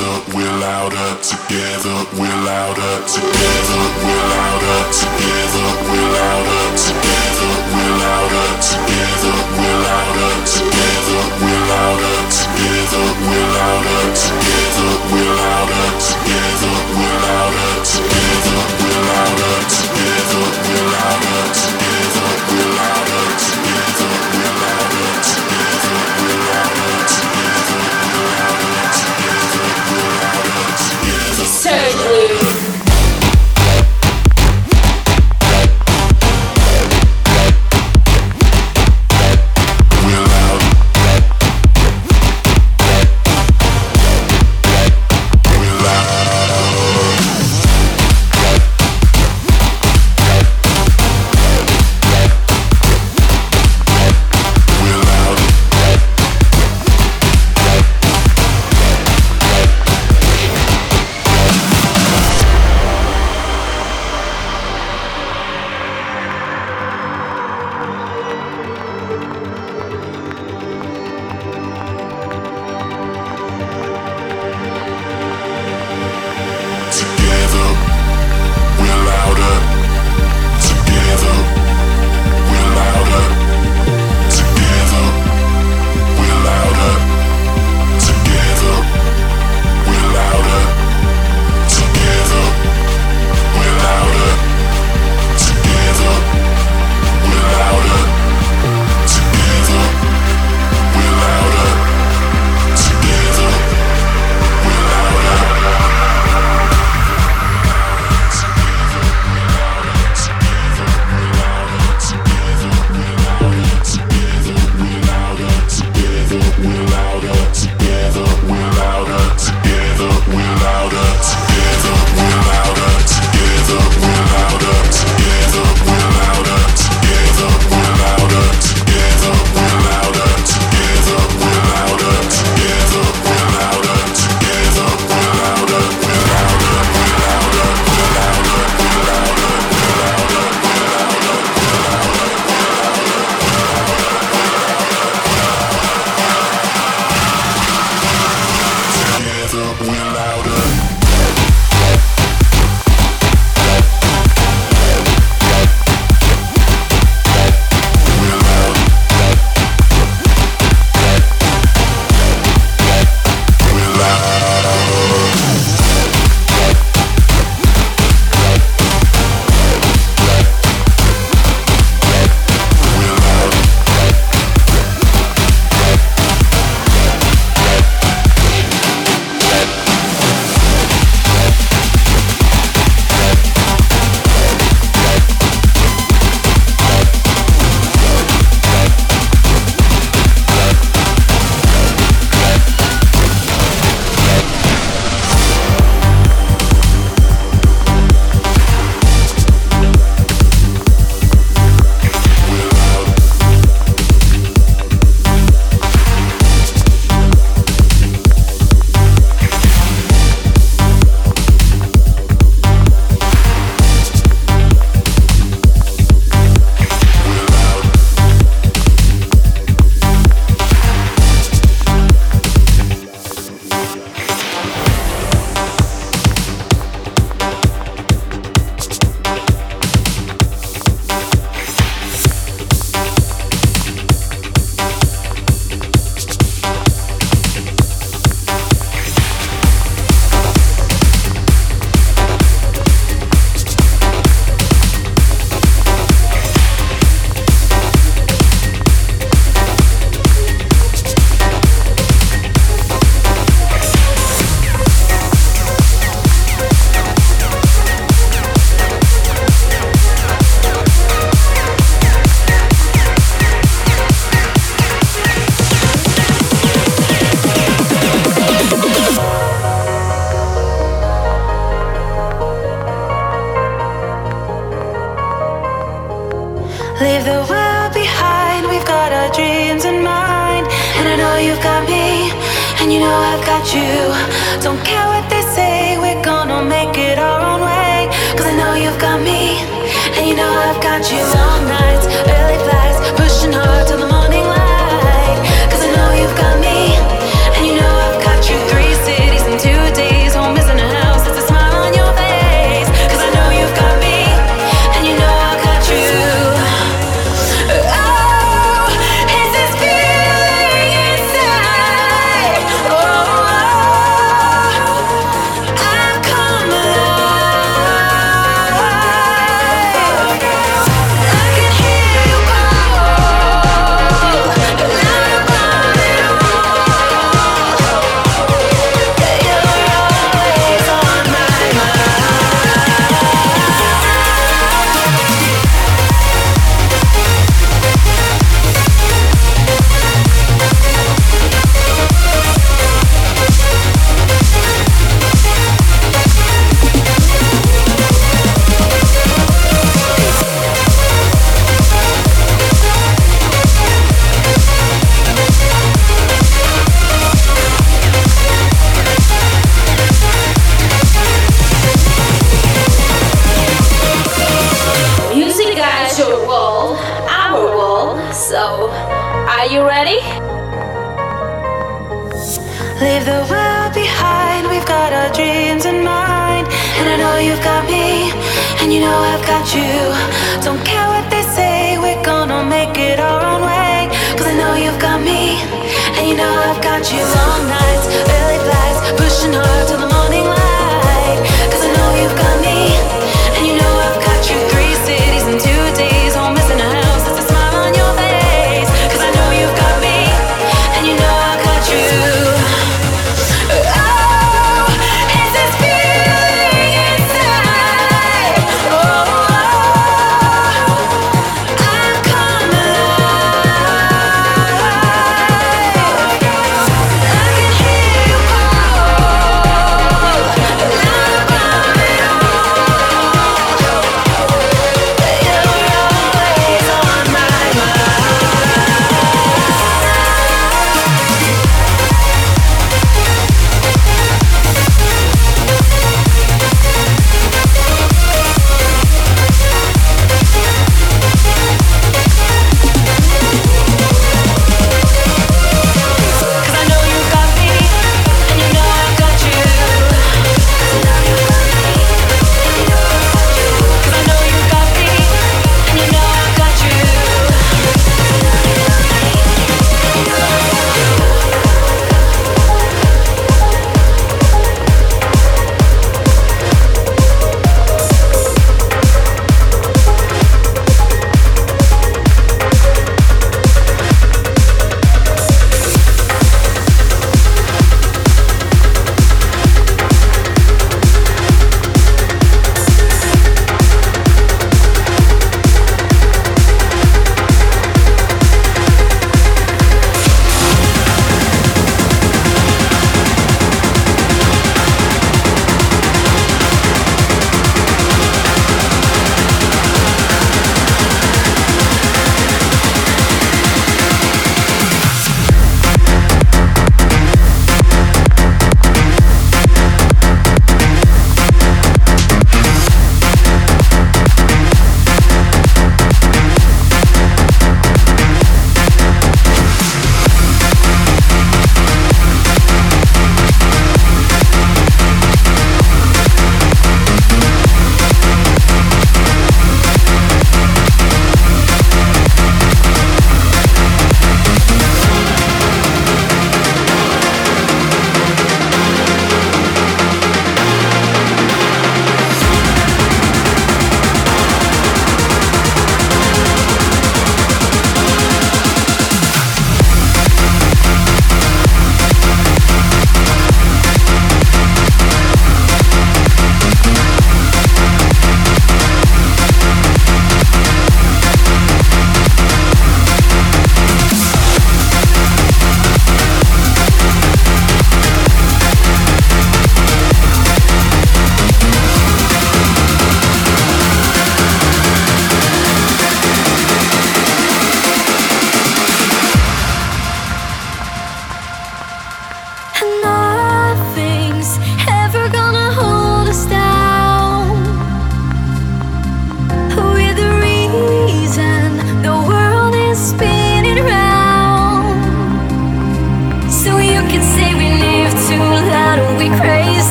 together, we're louder together, we're louder together, we're louder together, we're louder together, we're louder together, we're louder together, we're louder together, we're louder together, we're louder together.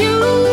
you.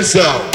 Out.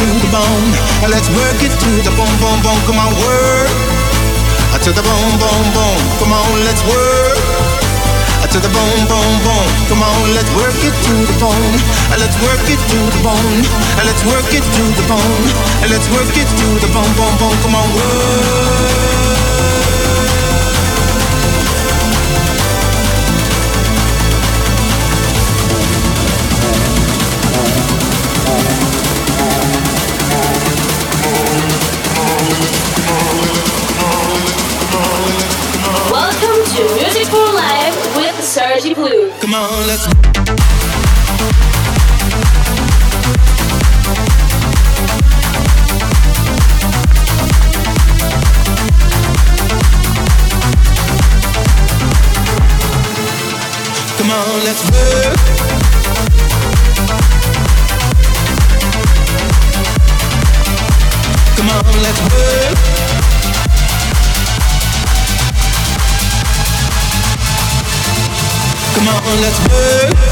To the bone. Let's work it to the bone, bone, bone. Come on, work. Uh, to the bone, bone, bone. Come on, let's work uh, to the bone, bone, bone. Come on, let's work it to the bone. Uh, let's work it to the bone. Let's work it to the bone. Let's work it to the bone, bone, bone. Come on, work. Sergi Blue. Come on, let's. Come on, let's work. Come on, let's work. Come on, let's work.